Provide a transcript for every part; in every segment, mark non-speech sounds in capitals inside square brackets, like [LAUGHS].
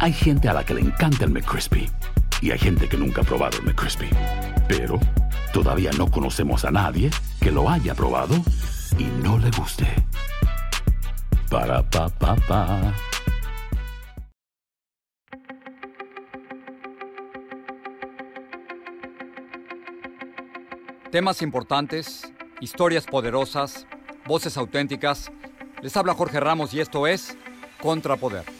Hay gente a la que le encanta el McCrispy y hay gente que nunca ha probado el McCrispy. Pero todavía no conocemos a nadie que lo haya probado y no le guste. Para pa pa pa. Temas importantes, historias poderosas, voces auténticas. Les habla Jorge Ramos y esto es Contrapoder.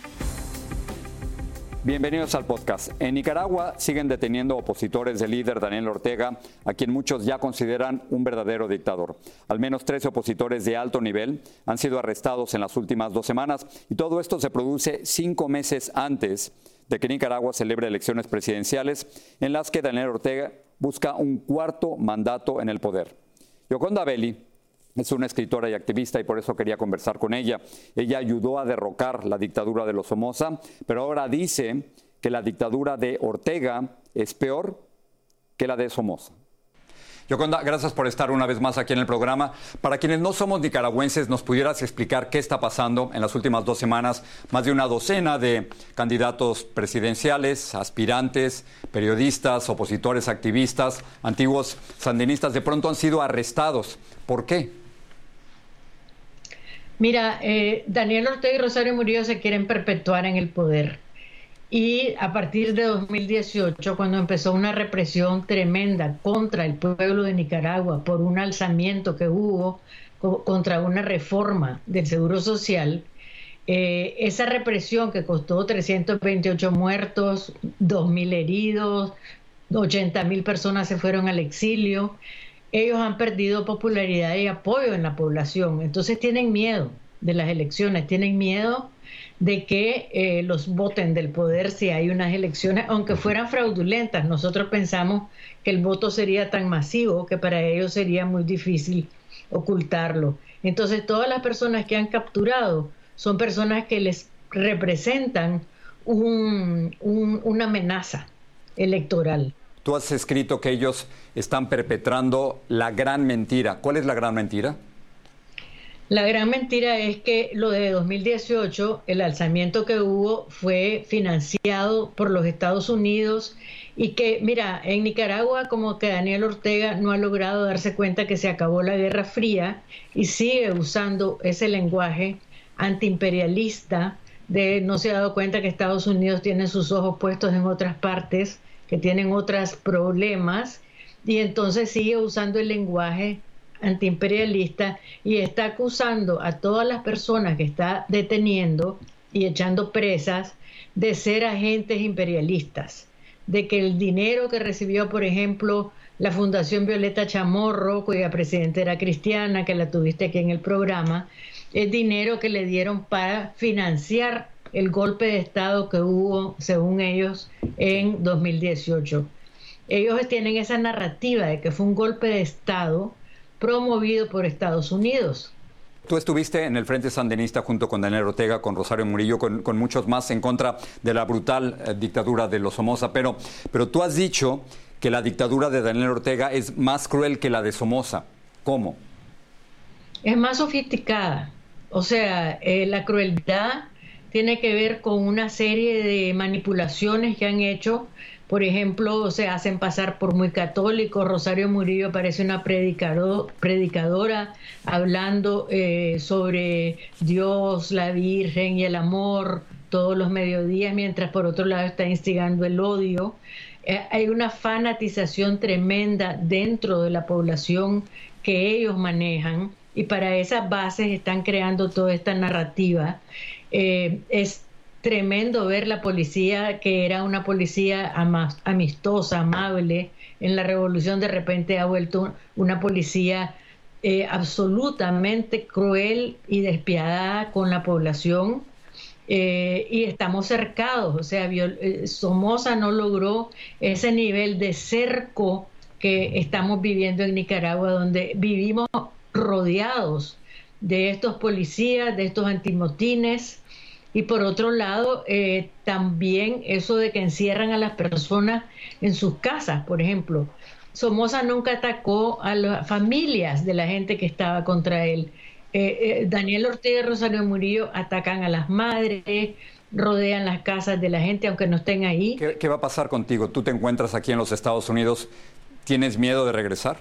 Bienvenidos al podcast. En Nicaragua siguen deteniendo opositores del líder Daniel Ortega, a quien muchos ya consideran un verdadero dictador. Al menos 13 opositores de alto nivel han sido arrestados en las últimas dos semanas y todo esto se produce cinco meses antes de que Nicaragua celebre elecciones presidenciales en las que Daniel Ortega busca un cuarto mandato en el poder. Yoconda Belli es una escritora y activista y por eso quería conversar con ella. Ella ayudó a derrocar la dictadura de los Somoza, pero ahora dice que la dictadura de Ortega es peor que la de Somoza. Yoconda, gracias por estar una vez más aquí en el programa. Para quienes no somos nicaragüenses, ¿nos pudieras explicar qué está pasando en las últimas dos semanas? Más de una docena de candidatos presidenciales, aspirantes, periodistas, opositores, activistas, antiguos sandinistas, de pronto han sido arrestados. ¿Por qué? Mira, eh, Daniel Ortega y Rosario Murillo se quieren perpetuar en el poder. Y a partir de 2018, cuando empezó una represión tremenda contra el pueblo de Nicaragua por un alzamiento que hubo contra una reforma del Seguro Social, eh, esa represión que costó 328 muertos, 2.000 heridos, 80.000 personas se fueron al exilio, ellos han perdido popularidad y apoyo en la población. Entonces tienen miedo de las elecciones, tienen miedo de que eh, los voten del poder si hay unas elecciones, aunque fueran fraudulentas. Nosotros pensamos que el voto sería tan masivo que para ellos sería muy difícil ocultarlo. Entonces, todas las personas que han capturado son personas que les representan una amenaza electoral. Tú has escrito que ellos están perpetrando la gran mentira. ¿Cuál es la gran mentira? La gran mentira es que lo de 2018, el alzamiento que hubo fue financiado por los Estados Unidos y que, mira, en Nicaragua como que Daniel Ortega no ha logrado darse cuenta que se acabó la Guerra Fría y sigue usando ese lenguaje antiimperialista de no se ha dado cuenta que Estados Unidos tiene sus ojos puestos en otras partes, que tienen otros problemas y entonces sigue usando el lenguaje antiimperialista y está acusando a todas las personas que está deteniendo y echando presas de ser agentes imperialistas, de que el dinero que recibió, por ejemplo, la Fundación Violeta Chamorro, cuya presidenta era cristiana, que la tuviste aquí en el programa, es dinero que le dieron para financiar el golpe de Estado que hubo, según ellos, en 2018. Ellos tienen esa narrativa de que fue un golpe de Estado promovido por Estados Unidos. Tú estuviste en el Frente Sandinista junto con Daniel Ortega, con Rosario Murillo, con, muchos más en contra de la brutal eh, dictadura de los Somoza, pero, pero tú has dicho que la dictadura de Daniel Ortega es más cruel que la de Somoza. ¿Cómo? Es más sofisticada. O sea, eh, la crueldad tiene que ver con una serie de manipulaciones que han hecho por ejemplo, se hacen pasar por muy católicos. Rosario Murillo parece una predicadora hablando eh, sobre Dios, la Virgen y el amor todos los mediodías, mientras por otro lado está instigando el odio. Eh, hay una fanatización tremenda dentro de la población que ellos manejan y para esas bases están creando toda esta narrativa. Eh, es tremendo ver la policía, que era una policía amistosa, amable, en la revolución de repente ha vuelto una policía eh, absolutamente cruel y despiadada con la población. Eh, y estamos cercados, o sea, eh, Somoza no logró ese nivel de cerco que estamos viviendo en Nicaragua, donde vivimos rodeados de estos policías, de estos antimotines, y por otro lado, eh, también eso de que encierran a las personas en sus casas, por ejemplo. Somoza nunca atacó a las familias de la gente que estaba contra él. Eh, eh, Daniel Ortega y Rosario Murillo atacan a las madres, rodean las casas de la gente, aunque no estén ahí. ¿Qué, ¿Qué, va a pasar contigo? Tú te encuentras aquí en los Estados Unidos. ¿Tienes miedo de regresar?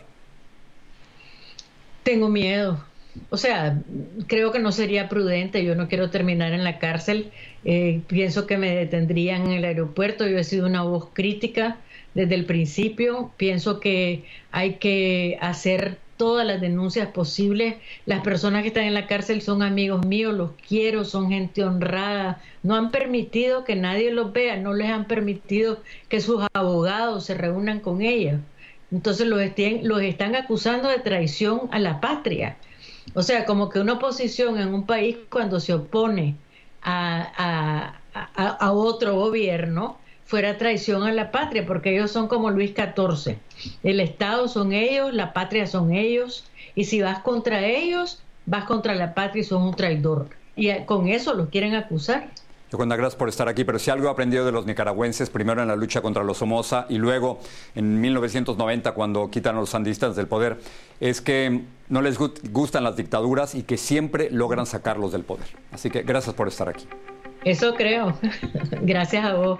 Tengo miedo. O sea, creo que no sería prudente. Yo no quiero terminar en la cárcel. Eh, pienso que me detendrían en el aeropuerto. Yo he sido una voz crítica desde el principio. Pienso que hay que hacer todas las denuncias posibles. Las personas que están en la cárcel son amigos míos, los quiero, son gente honrada. No han permitido que nadie los vea, no les han permitido que sus abogados se reúnan con ellos. Entonces los, los están acusando de traición a la patria. O sea, como que una oposición en un país cuando se opone a, a, a otro gobierno, fuera traición a la patria, porque ellos son como Luis XIV. El Estado son ellos, la patria son ellos, y si vas contra ellos, vas contra la patria y son un traidor. Y con eso los quieren acusar. Yoconda, gracias por estar aquí, pero si algo he aprendido de los nicaragüenses, primero en la lucha contra los Somoza y luego en 1990 cuando quitan a los sandistas del poder, es que no les gustan las dictaduras y que siempre logran sacarlos del poder. Así que gracias por estar aquí. Eso creo. [LAUGHS] gracias a vos.